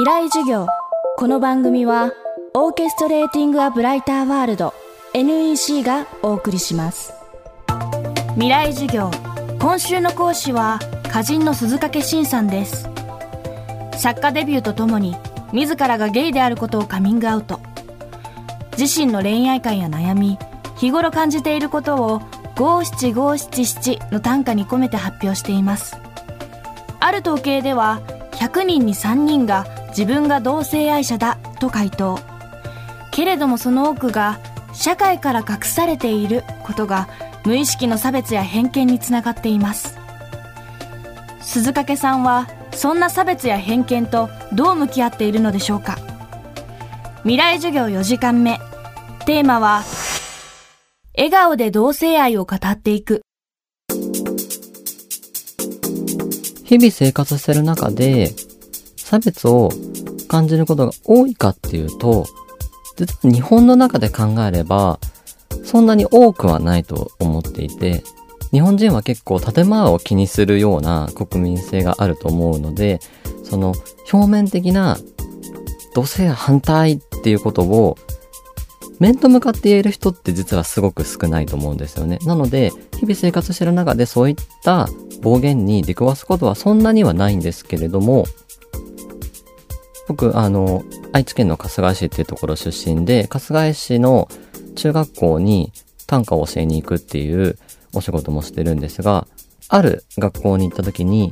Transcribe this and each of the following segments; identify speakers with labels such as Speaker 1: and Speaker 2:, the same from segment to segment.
Speaker 1: 未来授業。この番組はオーケストレーティング・ア・ブライター・ワールド NEC がお送りします。未来授業。今週の講師は歌人の鈴掛慎さんです。作家デビューとともに自らがゲイであることをカミングアウト。自身の恋愛観や悩み日頃感じていることを五七五七七の短歌に込めて発表しています。ある統計では100人に3人が自分が同性愛者だと回答。けれどもその多くが社会から隠されていることが無意識の差別や偏見につながっています。鈴掛さんはそんな差別や偏見とどう向き合っているのでしょうか。未来授業4時間目。テーマは笑顔で同性愛を語っていく。
Speaker 2: 日々生活してる中で差別を感じることが多いかっていうと、実は日本の中で考えれば、そんなに多くはないと思っていて、日本人は結構建前を気にするような国民性があると思うので、その表面的な同性反対っていうことを面と向かって言える人って実はすごく少ないと思うんですよね。なので、日々生活してる中でそういった暴言に出くわすことはそんなにはないんですけれども、僕、あの、愛知県の春日井市っていうところ出身で、春日井市の中学校に短歌を教えに行くっていうお仕事もしてるんですが、ある学校に行った時に、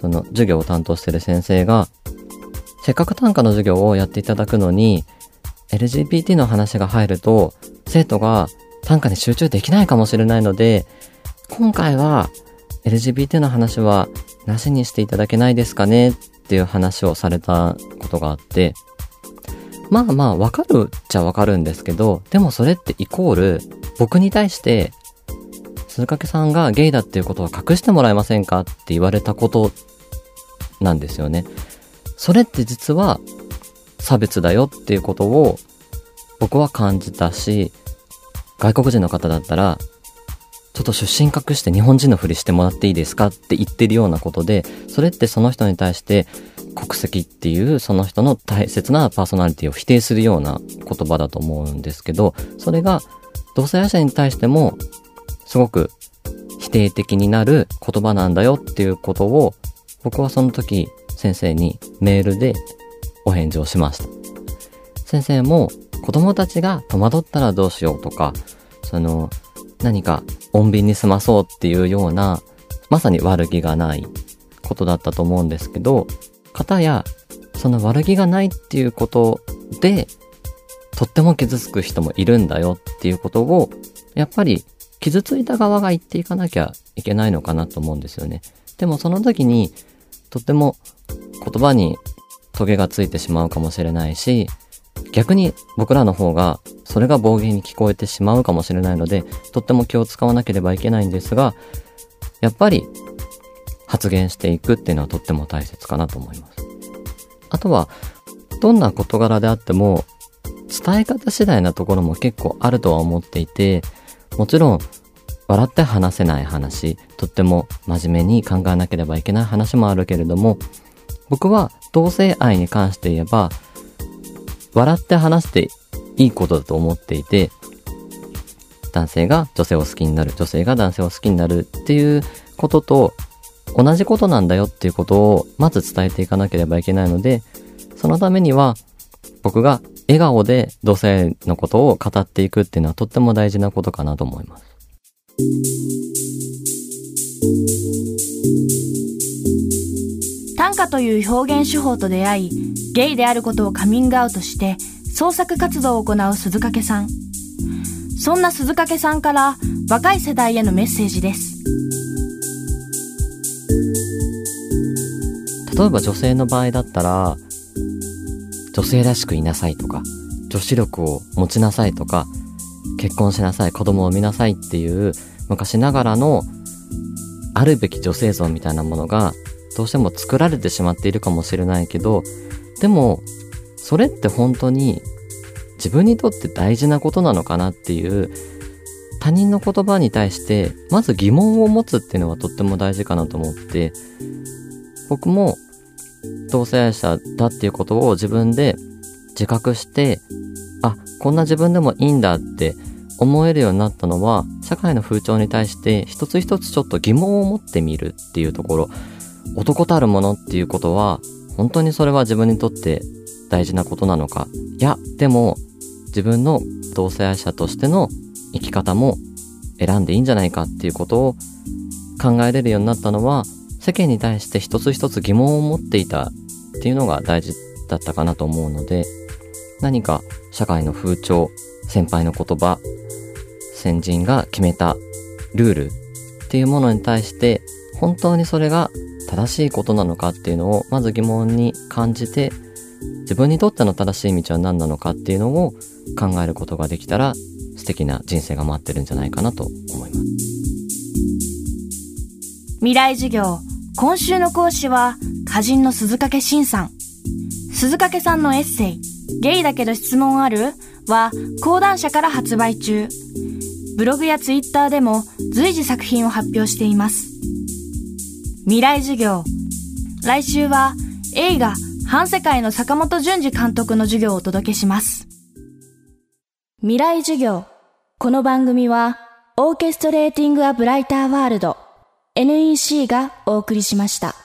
Speaker 2: その授業を担当してる先生が、せっかく短歌の授業をやっていただくのに、LGBT の話が入ると、生徒が短歌に集中できないかもしれないので、今回は LGBT の話はなしにしていただけないですかねっていう話をされたことがあって、まあまあわかるっちゃわかるんですけど、でもそれってイコール僕に対して鈴掛さんがゲイだっていうことを隠してもらえませんかって言われたことなんですよね。それって実は差別だよっていうことを僕は感じたし、外国人の方だったらちょっと出身隠して日本人のふりしてもらっていいですかって言ってるようなことで、それってその人に対して国籍っていうその人の大切なパーソナリティを否定するような言葉だと思うんですけど、それが同性愛者に対してもすごく否定的になる言葉なんだよっていうことを僕はその時先生にメールでお返事をしました。先生も子供たちが戸惑ったらどうしようとか、その何か穏便に済まそうっていうような、まさに悪気がないことだったと思うんですけど、方や、その悪気がないっていうことで、とっても傷つく人もいるんだよっていうことを、やっぱり傷ついた側が言っていかなきゃいけないのかなと思うんですよね。でもその時に、とっても言葉にトゲがついてしまうかもしれないし、逆に僕らの方がそれが暴言に聞こえてしまうかもしれないので、とっても気を使わなければいけないんですが、やっぱり発言していくっていうのはとっても大切かなと思います。あとは、どんな事柄であっても、伝え方次第なところも結構あるとは思っていて、もちろん、笑って話せない話、とっても真面目に考えなければいけない話もあるけれども、僕は同性愛に関して言えば、笑って話していいことだと思っていて、男性が女性を好きになる、女性が男性を好きになるっていうことと同じことなんだよっていうことをまず伝えていかなければいけないので、そのためには僕が笑顔で同性のことを語っていくっていうのはとっても大事なことかなと思います。
Speaker 1: 短歌という表現手法と出会い、ゲイであることをカミングアウトして創作活動を行う鈴掛さん。そんな鈴掛さんから若い世代へのメッセージです。
Speaker 2: 例えば女性の場合だったら、女性らしくいなさいとか、女子力を持ちなさいとか、結婚しなさい、子供を産みなさいっていう昔ながらのあるべき女性像みたいなものがどうしても作られてしまっているかもしれないけど、でも、それって本当に自分にとって大事なことなのかなっていう他人の言葉に対してまず疑問を持つっていうのはとっても大事かなと思って僕も同性愛者だっていうことを自分で自覚して、あ、こんな自分でもいいんだって思えるようになったのは、社会の風潮に対して一つ一つちょっと疑問を持ってみるっていうところ、男たるものっていうことは、本当にそれは自分にとって大事なことなのか。いや、でも、自分の同性愛者としての生き方も選んでいいんじゃないかっていうことを考えれるようになったのは、世間に対して一つ一つ疑問を持っていたっていうのが大事だったかなと思うので、何か社会の風潮、先輩の言葉、先人が決めたルールっていうものに対して本当にそれが正しいことなのかっていうのをまず疑問に感じて自分にとっての正しい道は何なのかっていうのを考えることができたら素敵な人生が待ってるんじゃないかなと思います。
Speaker 1: 未来授業今週の講師は歌人の鈴掛慎さん。鈴掛さんのエッセイゲイだけど質問あるは講談社から発売中。ブログやツイッターでも随時作品を発表しています。未来授業。来週は映画反世界の坂本淳二監督の授業をお届けします。未来授業。この番組はオーケストレーティングアブライターワールド NEC がお送りしました。